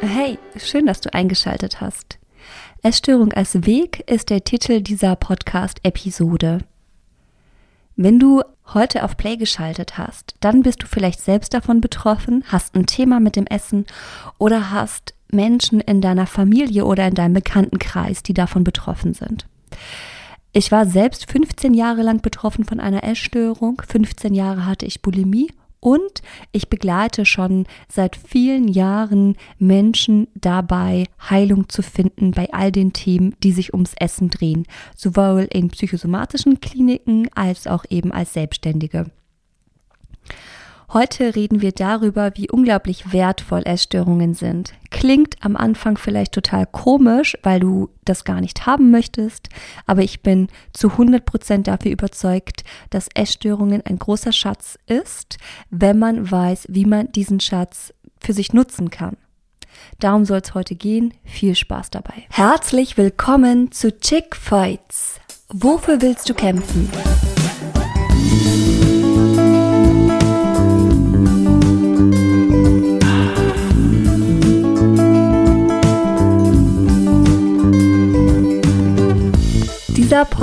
Hey, schön, dass du eingeschaltet hast. Essstörung als Weg ist der Titel dieser Podcast-Episode. Wenn du heute auf Play geschaltet hast, dann bist du vielleicht selbst davon betroffen, hast ein Thema mit dem Essen oder hast Menschen in deiner Familie oder in deinem Bekanntenkreis, die davon betroffen sind. Ich war selbst 15 Jahre lang betroffen von einer Essstörung. 15 Jahre hatte ich Bulimie und ich begleite schon seit vielen Jahren Menschen dabei, Heilung zu finden bei all den Themen, die sich ums Essen drehen, sowohl in psychosomatischen Kliniken als auch eben als Selbstständige. Heute reden wir darüber, wie unglaublich wertvoll Essstörungen sind. Klingt am Anfang vielleicht total komisch, weil du das gar nicht haben möchtest, aber ich bin zu 100 Prozent dafür überzeugt, dass Essstörungen ein großer Schatz ist, wenn man weiß, wie man diesen Schatz für sich nutzen kann. Darum soll es heute gehen. Viel Spaß dabei. Herzlich willkommen zu Chick Fights. Wofür willst du kämpfen?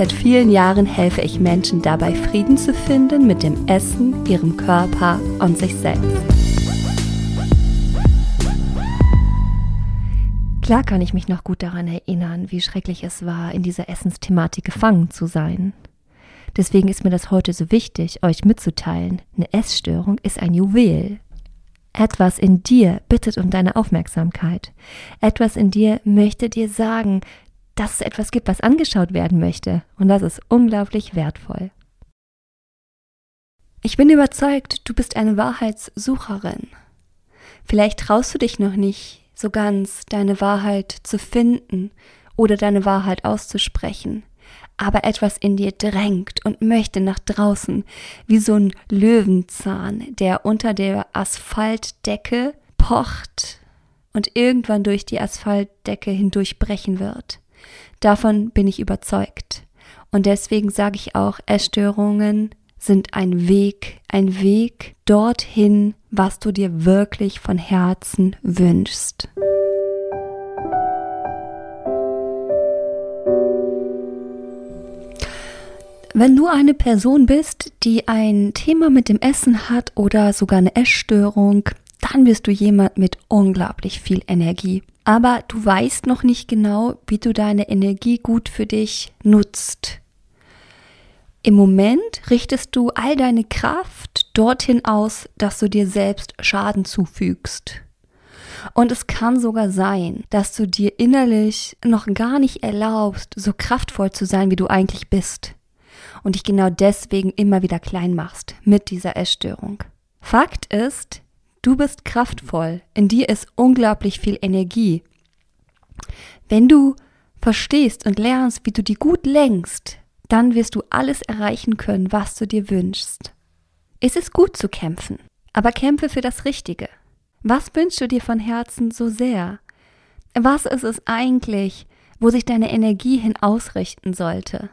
Seit vielen Jahren helfe ich Menschen dabei, Frieden zu finden mit dem Essen, ihrem Körper und sich selbst. Klar kann ich mich noch gut daran erinnern, wie schrecklich es war, in dieser Essensthematik gefangen zu sein. Deswegen ist mir das heute so wichtig, euch mitzuteilen. Eine Essstörung ist ein Juwel. Etwas in dir bittet um deine Aufmerksamkeit. Etwas in dir möchte dir sagen, dass es etwas gibt, was angeschaut werden möchte. Und das ist unglaublich wertvoll. Ich bin überzeugt, du bist eine Wahrheitssucherin. Vielleicht traust du dich noch nicht so ganz, deine Wahrheit zu finden oder deine Wahrheit auszusprechen. Aber etwas in dir drängt und möchte nach draußen, wie so ein Löwenzahn, der unter der Asphaltdecke pocht und irgendwann durch die Asphaltdecke hindurchbrechen wird. Davon bin ich überzeugt. Und deswegen sage ich auch, Essstörungen sind ein Weg, ein Weg dorthin, was du dir wirklich von Herzen wünschst. Wenn du eine Person bist, die ein Thema mit dem Essen hat oder sogar eine Essstörung, dann bist du jemand mit unglaublich viel Energie aber du weißt noch nicht genau, wie du deine Energie gut für dich nutzt. Im Moment richtest du all deine Kraft dorthin aus, dass du dir selbst Schaden zufügst. Und es kann sogar sein, dass du dir innerlich noch gar nicht erlaubst, so kraftvoll zu sein, wie du eigentlich bist. Und dich genau deswegen immer wieder klein machst mit dieser Essstörung. Fakt ist, Du bist kraftvoll, in dir ist unglaublich viel Energie. Wenn du verstehst und lernst, wie du die gut lenkst, dann wirst du alles erreichen können, was du dir wünschst. Es ist gut zu kämpfen, aber kämpfe für das Richtige. Was wünschst du dir von Herzen so sehr? Was ist es eigentlich, wo sich deine Energie hin ausrichten sollte?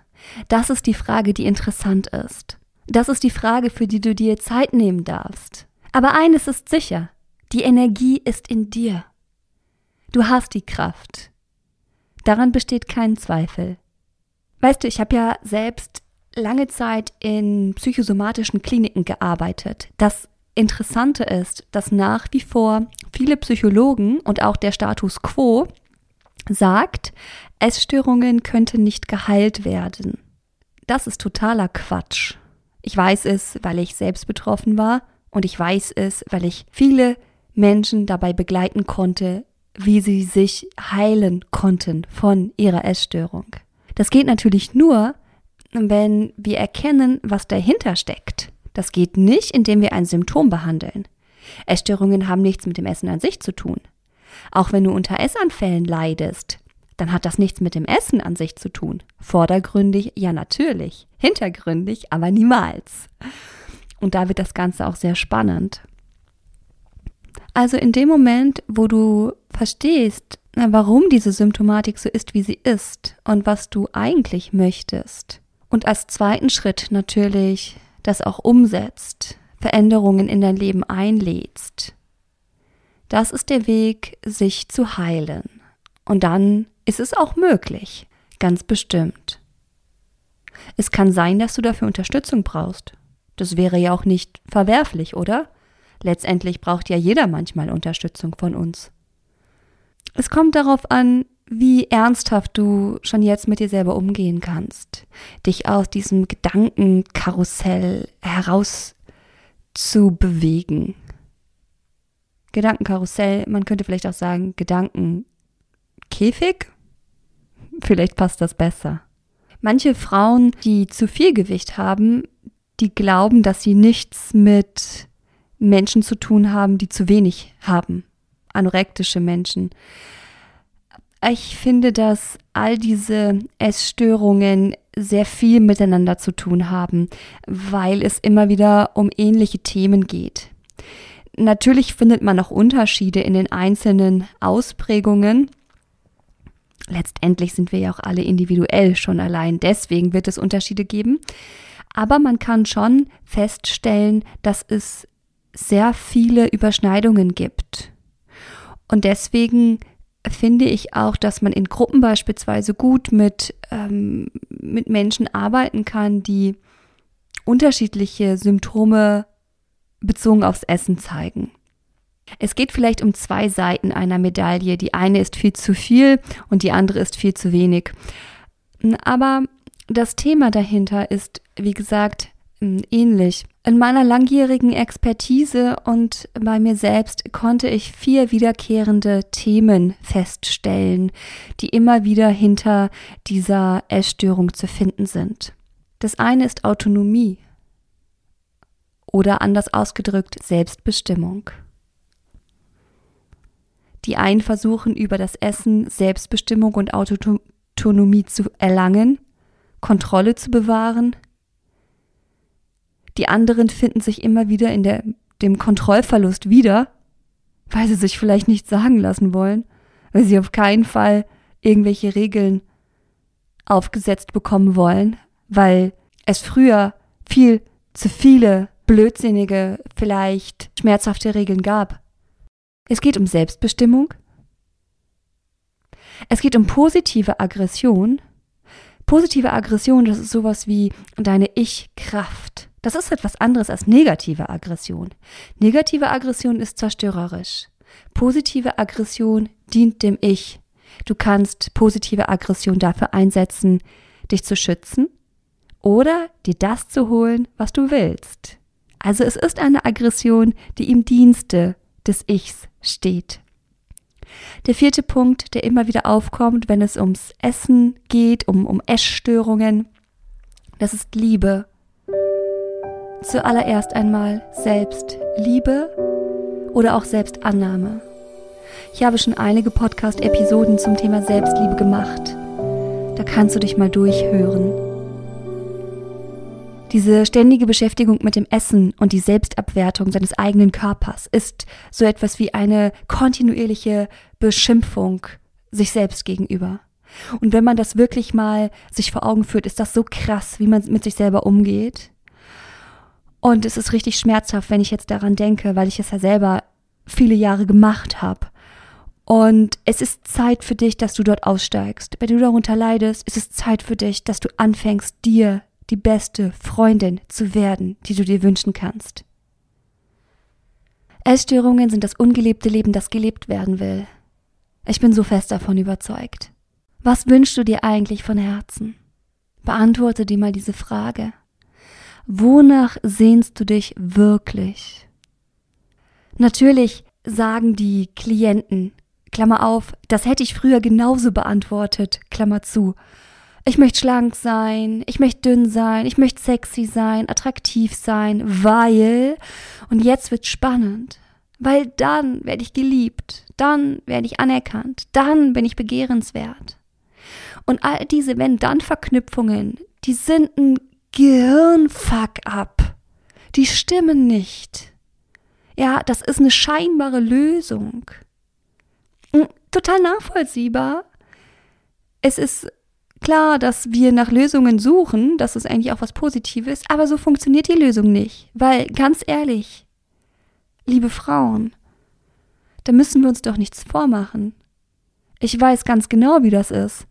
Das ist die Frage, die interessant ist. Das ist die Frage, für die du dir Zeit nehmen darfst. Aber eines ist sicher, die Energie ist in dir. Du hast die Kraft. Daran besteht kein Zweifel. Weißt du, ich habe ja selbst lange Zeit in psychosomatischen Kliniken gearbeitet. Das Interessante ist, dass nach wie vor viele Psychologen und auch der Status quo sagt, Essstörungen könnten nicht geheilt werden. Das ist totaler Quatsch. Ich weiß es, weil ich selbst betroffen war und ich weiß es, weil ich viele Menschen dabei begleiten konnte, wie sie sich heilen konnten von ihrer Essstörung. Das geht natürlich nur, wenn wir erkennen, was dahinter steckt. Das geht nicht, indem wir ein Symptom behandeln. Essstörungen haben nichts mit dem Essen an sich zu tun. Auch wenn du unter Essanfällen leidest, dann hat das nichts mit dem Essen an sich zu tun. Vordergründig, ja natürlich. Hintergründig, aber niemals. Und da wird das Ganze auch sehr spannend. Also in dem Moment, wo du verstehst, warum diese Symptomatik so ist, wie sie ist und was du eigentlich möchtest. Und als zweiten Schritt natürlich das auch umsetzt, Veränderungen in dein Leben einlädst. Das ist der Weg, sich zu heilen. Und dann ist es auch möglich, ganz bestimmt. Es kann sein, dass du dafür Unterstützung brauchst. Das wäre ja auch nicht verwerflich, oder? Letztendlich braucht ja jeder manchmal Unterstützung von uns. Es kommt darauf an, wie ernsthaft du schon jetzt mit dir selber umgehen kannst, dich aus diesem Gedankenkarussell heraus zu bewegen. Gedankenkarussell, man könnte vielleicht auch sagen Gedankenkäfig. Vielleicht passt das besser. Manche Frauen, die zu viel Gewicht haben, die glauben, dass sie nichts mit Menschen zu tun haben, die zu wenig haben. Anorektische Menschen. Ich finde, dass all diese Essstörungen sehr viel miteinander zu tun haben, weil es immer wieder um ähnliche Themen geht. Natürlich findet man auch Unterschiede in den einzelnen Ausprägungen. Letztendlich sind wir ja auch alle individuell, schon allein deswegen wird es Unterschiede geben. Aber man kann schon feststellen, dass es sehr viele Überschneidungen gibt. Und deswegen finde ich auch, dass man in Gruppen beispielsweise gut mit, ähm, mit Menschen arbeiten kann, die unterschiedliche Symptome bezogen aufs Essen zeigen. Es geht vielleicht um zwei Seiten einer Medaille. Die eine ist viel zu viel und die andere ist viel zu wenig. Aber das Thema dahinter ist, wie gesagt, ähnlich. In meiner langjährigen Expertise und bei mir selbst konnte ich vier wiederkehrende Themen feststellen, die immer wieder hinter dieser Essstörung zu finden sind. Das eine ist Autonomie oder anders ausgedrückt Selbstbestimmung. Die einen versuchen über das Essen Selbstbestimmung und Autonomie zu erlangen, Kontrolle zu bewahren, die anderen finden sich immer wieder in der, dem Kontrollverlust wieder, weil sie sich vielleicht nicht sagen lassen wollen, weil sie auf keinen Fall irgendwelche Regeln aufgesetzt bekommen wollen, weil es früher viel zu viele blödsinnige, vielleicht schmerzhafte Regeln gab. Es geht um Selbstbestimmung. Es geht um positive Aggression. Positive Aggression, das ist sowas wie deine Ich-Kraft. Das ist etwas anderes als negative Aggression. Negative Aggression ist zerstörerisch. Positive Aggression dient dem Ich. Du kannst positive Aggression dafür einsetzen, dich zu schützen oder dir das zu holen, was du willst. Also es ist eine Aggression, die im Dienste des Ichs steht. Der vierte Punkt, der immer wieder aufkommt, wenn es ums Essen geht, um, um Essstörungen, das ist Liebe Zuallererst einmal Selbstliebe oder auch Selbstannahme. Ich habe schon einige Podcast-Episoden zum Thema Selbstliebe gemacht. Da kannst du dich mal durchhören. Diese ständige Beschäftigung mit dem Essen und die Selbstabwertung seines eigenen Körpers ist so etwas wie eine kontinuierliche Beschimpfung sich selbst gegenüber. Und wenn man das wirklich mal sich vor Augen führt, ist das so krass, wie man mit sich selber umgeht. Und es ist richtig schmerzhaft, wenn ich jetzt daran denke, weil ich es ja selber viele Jahre gemacht habe. Und es ist Zeit für dich, dass du dort aussteigst. Wenn du darunter leidest, ist es Zeit für dich, dass du anfängst, dir die beste Freundin zu werden, die du dir wünschen kannst. Essstörungen sind das ungelebte Leben, das gelebt werden will. Ich bin so fest davon überzeugt. Was wünschst du dir eigentlich von Herzen? Beantworte dir mal diese Frage. Wonach sehnst du dich wirklich? Natürlich sagen die Klienten, Klammer auf, das hätte ich früher genauso beantwortet, Klammer zu. Ich möchte schlank sein, ich möchte dünn sein, ich möchte sexy sein, attraktiv sein, weil, und jetzt wird spannend, Weil dann werde ich geliebt, dann werde ich anerkannt, dann bin ich begehrenswert. Und all diese Wenn-Dann-Verknüpfungen, die sind ein Gehirnfuck-up. Die stimmen nicht. Ja, das ist eine scheinbare Lösung. Hm, total nachvollziehbar. Es ist klar, dass wir nach Lösungen suchen, das ist eigentlich auch was Positives, aber so funktioniert die Lösung nicht. Weil, ganz ehrlich, liebe Frauen, da müssen wir uns doch nichts vormachen. Ich weiß ganz genau, wie das ist.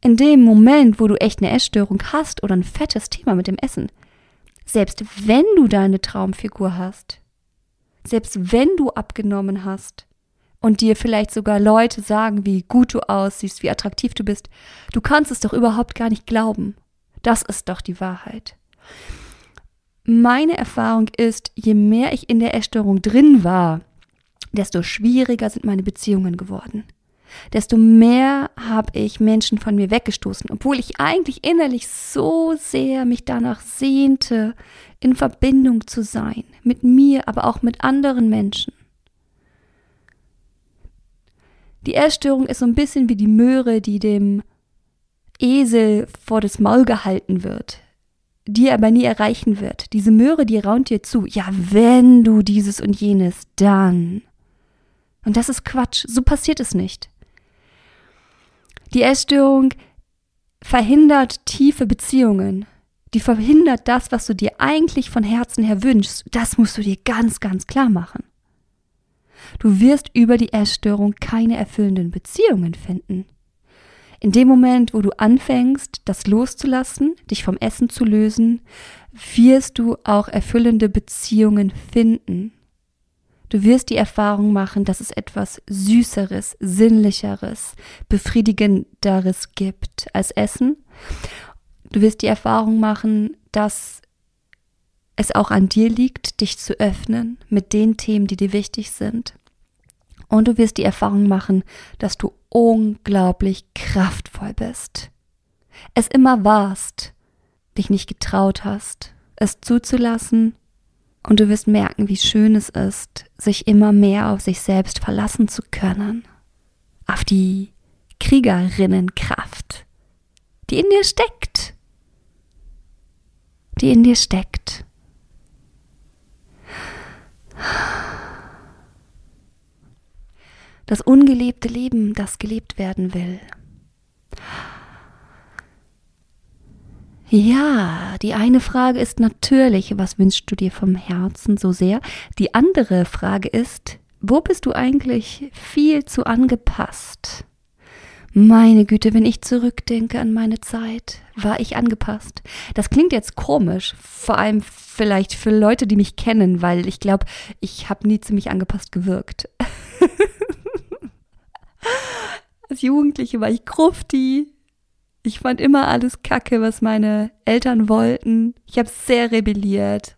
In dem Moment, wo du echt eine Essstörung hast oder ein fettes Thema mit dem Essen, selbst wenn du deine Traumfigur hast, selbst wenn du abgenommen hast und dir vielleicht sogar Leute sagen, wie gut du aussiehst, wie attraktiv du bist, du kannst es doch überhaupt gar nicht glauben. Das ist doch die Wahrheit. Meine Erfahrung ist, je mehr ich in der Essstörung drin war, desto schwieriger sind meine Beziehungen geworden. Desto mehr habe ich Menschen von mir weggestoßen, obwohl ich eigentlich innerlich so sehr mich danach sehnte, in Verbindung zu sein, mit mir, aber auch mit anderen Menschen. Die Essstörung ist so ein bisschen wie die Möhre, die dem Esel vor das Maul gehalten wird die er aber nie erreichen wird. Diese Möhre, die raunt dir zu. Ja, wenn du dieses und jenes, dann. Und das ist Quatsch. So passiert es nicht. Die Essstörung verhindert tiefe Beziehungen. Die verhindert das, was du dir eigentlich von Herzen her wünschst. Das musst du dir ganz, ganz klar machen. Du wirst über die Essstörung keine erfüllenden Beziehungen finden. In dem Moment, wo du anfängst, das loszulassen, dich vom Essen zu lösen, wirst du auch erfüllende Beziehungen finden. Du wirst die Erfahrung machen, dass es etwas Süßeres, Sinnlicheres, Befriedigenderes gibt als Essen. Du wirst die Erfahrung machen, dass es auch an dir liegt, dich zu öffnen mit den Themen, die dir wichtig sind. Und du wirst die Erfahrung machen, dass du unglaublich kraftvoll bist. Es immer warst, dich nicht getraut hast, es zuzulassen, und du wirst merken, wie schön es ist, sich immer mehr auf sich selbst verlassen zu können, auf die Kriegerinnenkraft, die in dir steckt, die in dir steckt. Das ungelebte Leben, das gelebt werden will. Ja, die eine Frage ist natürlich, was wünschst du dir vom Herzen so sehr? Die andere Frage ist, wo bist du eigentlich viel zu angepasst? Meine Güte, wenn ich zurückdenke an meine Zeit, war ich angepasst. Das klingt jetzt komisch, vor allem vielleicht für Leute, die mich kennen, weil ich glaube, ich habe nie ziemlich angepasst gewirkt. Als Jugendliche war ich Grufti. Ich fand immer alles kacke, was meine Eltern wollten. Ich habe sehr rebelliert.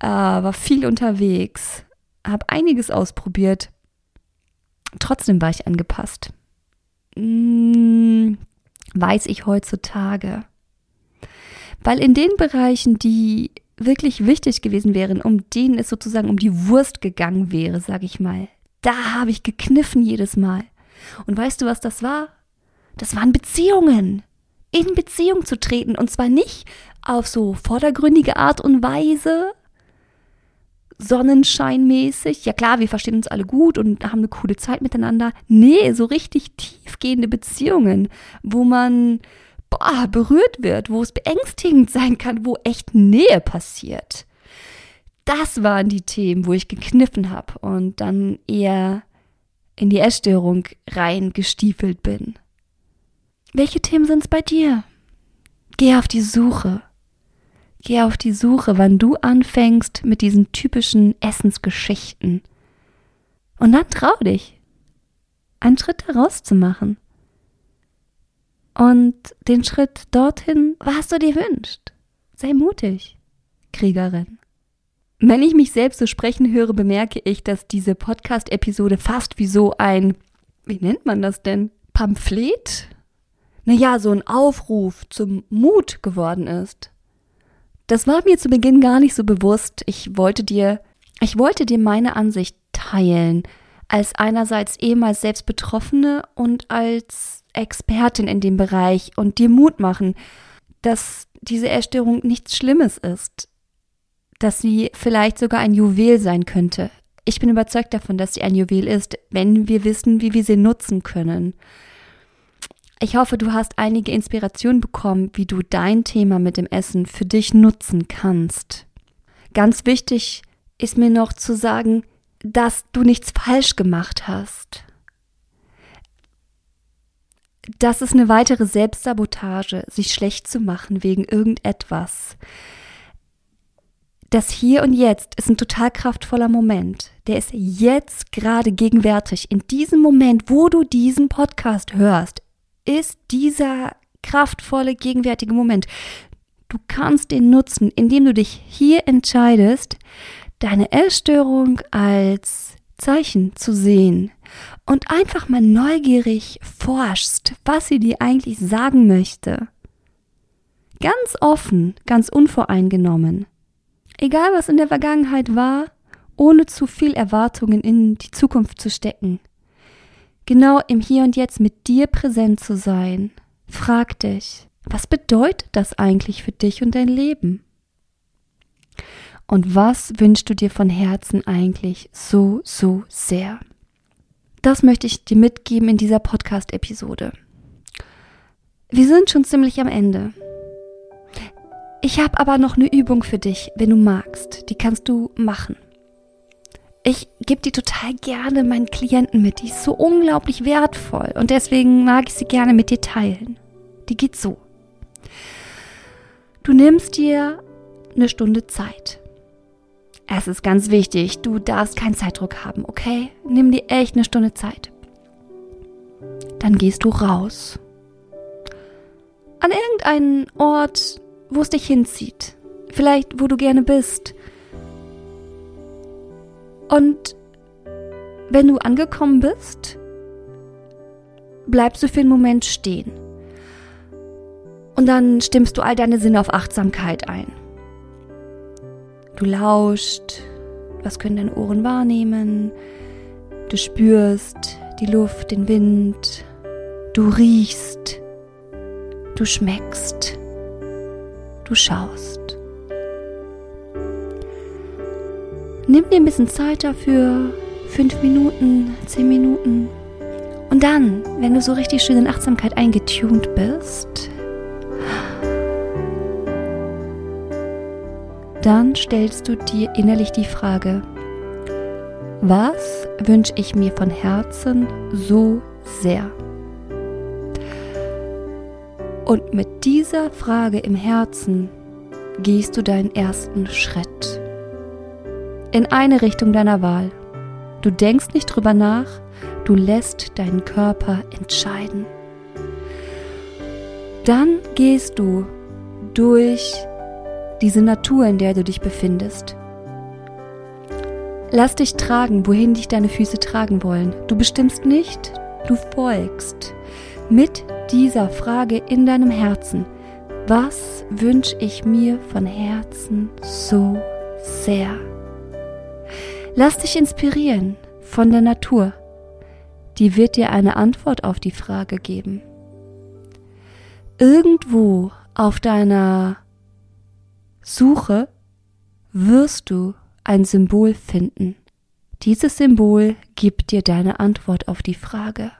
Äh, war viel unterwegs. Habe einiges ausprobiert. Trotzdem war ich angepasst. Hm, weiß ich heutzutage. Weil in den Bereichen, die wirklich wichtig gewesen wären, um denen es sozusagen um die Wurst gegangen wäre, sag ich mal, da habe ich gekniffen jedes Mal. Und weißt du, was das war? Das waren Beziehungen. In Beziehung zu treten. Und zwar nicht auf so vordergründige Art und Weise, sonnenscheinmäßig. Ja klar, wir verstehen uns alle gut und haben eine coole Zeit miteinander. Nee, so richtig tiefgehende Beziehungen, wo man boah, berührt wird, wo es beängstigend sein kann, wo echt Nähe passiert das waren die Themen, wo ich gekniffen habe und dann eher in die Essstörung reingestiefelt bin. Welche Themen sind es bei dir? Geh auf die Suche. Geh auf die Suche, wann du anfängst mit diesen typischen Essensgeschichten. Und dann trau dich, einen Schritt daraus zu machen. Und den Schritt dorthin, was du dir wünschst. Sei mutig, Kriegerin. Wenn ich mich selbst so sprechen höre, bemerke ich, dass diese Podcast-Episode fast wie so ein, wie nennt man das denn? Pamphlet? Naja, so ein Aufruf zum Mut geworden ist. Das war mir zu Beginn gar nicht so bewusst. Ich wollte dir, ich wollte dir meine Ansicht teilen, als einerseits ehemals selbst Betroffene und als Expertin in dem Bereich und dir Mut machen, dass diese Erstörung nichts Schlimmes ist, dass sie vielleicht sogar ein Juwel sein könnte. Ich bin überzeugt davon, dass sie ein Juwel ist, wenn wir wissen, wie wir sie nutzen können. Ich hoffe, du hast einige Inspirationen bekommen, wie du dein Thema mit dem Essen für dich nutzen kannst. Ganz wichtig ist mir noch zu sagen, dass du nichts falsch gemacht hast. Das ist eine weitere Selbstsabotage, sich schlecht zu machen wegen irgendetwas. Das Hier und Jetzt ist ein total kraftvoller Moment. Der ist jetzt gerade gegenwärtig. In diesem Moment, wo du diesen Podcast hörst, ist dieser kraftvolle, gegenwärtige Moment. Du kannst den nutzen, indem du dich hier entscheidest, deine Essstörung als Zeichen zu sehen und einfach mal neugierig forschst, was sie dir eigentlich sagen möchte. Ganz offen, ganz unvoreingenommen. Egal was in der Vergangenheit war, ohne zu viel Erwartungen in die Zukunft zu stecken genau im Hier und Jetzt mit dir präsent zu sein. Frag dich, was bedeutet das eigentlich für dich und dein Leben? Und was wünschst du dir von Herzen eigentlich so, so sehr? Das möchte ich dir mitgeben in dieser Podcast-Episode. Wir sind schon ziemlich am Ende. Ich habe aber noch eine Übung für dich, wenn du magst. Die kannst du machen. Ich gebe die total gerne meinen Klienten mit. Die ist so unglaublich wertvoll und deswegen mag ich sie gerne mit dir teilen. Die geht so. Du nimmst dir eine Stunde Zeit. Es ist ganz wichtig, du darfst keinen Zeitdruck haben, okay? Nimm dir echt eine Stunde Zeit. Dann gehst du raus. An irgendeinen Ort, wo es dich hinzieht. Vielleicht, wo du gerne bist und wenn du angekommen bist, bleibst du für einen Moment stehen. Und dann stimmst du all deine Sinne auf Achtsamkeit ein. Du lauscht, was können deine Ohren wahrnehmen? Du spürst die Luft, den Wind, du riechst, du schmeckst, du schaust. Nimm dir ein bisschen Zeit dafür, fünf Minuten, zehn Minuten. Und dann, wenn du so richtig schön in Achtsamkeit eingetuned bist, dann stellst du dir innerlich die Frage, was wünsche ich mir von Herzen so sehr? Und mit dieser Frage im Herzen gehst du deinen ersten Schritt in eine Richtung deiner Wahl. Du denkst nicht drüber nach, du lässt deinen Körper entscheiden. Dann gehst du durch diese Natur, in der du dich befindest. Lass dich tragen, wohin dich deine Füße tragen wollen. Du bestimmst nicht, du folgst mit dieser Frage in deinem Herzen. Was wünsche ich mir von Herzen so sehr? Lass dich inspirieren von der Natur. Die wird dir eine Antwort auf die Frage geben. Irgendwo auf deiner Suche wirst du ein Symbol finden. Dieses Symbol gibt dir deine Antwort auf die Frage.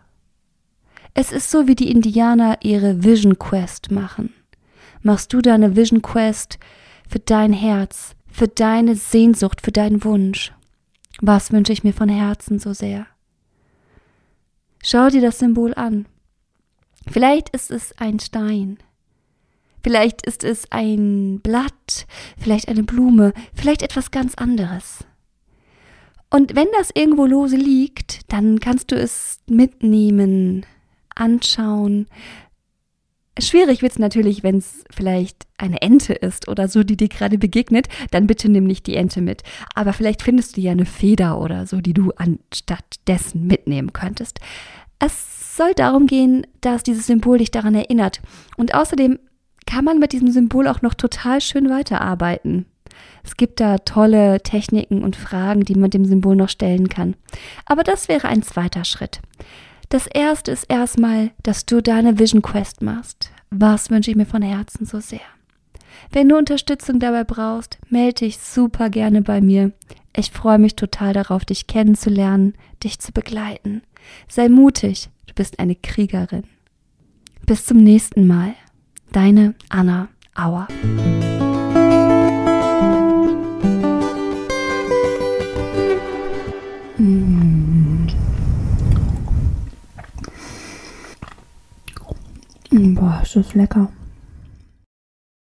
Es ist so, wie die Indianer ihre Vision Quest machen. Machst du deine Vision Quest für dein Herz, für deine Sehnsucht, für deinen Wunsch. Was wünsche ich mir von Herzen so sehr? Schau dir das Symbol an. Vielleicht ist es ein Stein. Vielleicht ist es ein Blatt, vielleicht eine Blume, vielleicht etwas ganz anderes. Und wenn das irgendwo lose liegt, dann kannst du es mitnehmen, anschauen, Schwierig wird es natürlich, wenn es vielleicht eine Ente ist oder so, die dir gerade begegnet, dann bitte nimm nicht die Ente mit. Aber vielleicht findest du ja eine Feder oder so, die du anstatt dessen mitnehmen könntest. Es soll darum gehen, dass dieses Symbol dich daran erinnert. Und außerdem kann man mit diesem Symbol auch noch total schön weiterarbeiten. Es gibt da tolle Techniken und Fragen, die man dem Symbol noch stellen kann. Aber das wäre ein zweiter Schritt. Das erste ist erstmal, dass du deine Vision Quest machst. Was wünsche ich mir von Herzen so sehr? Wenn du Unterstützung dabei brauchst, melde dich super gerne bei mir. Ich freue mich total darauf, dich kennenzulernen, dich zu begleiten. Sei mutig, du bist eine Kriegerin. Bis zum nächsten Mal. Deine Anna Auer. Boah, ist das lecker.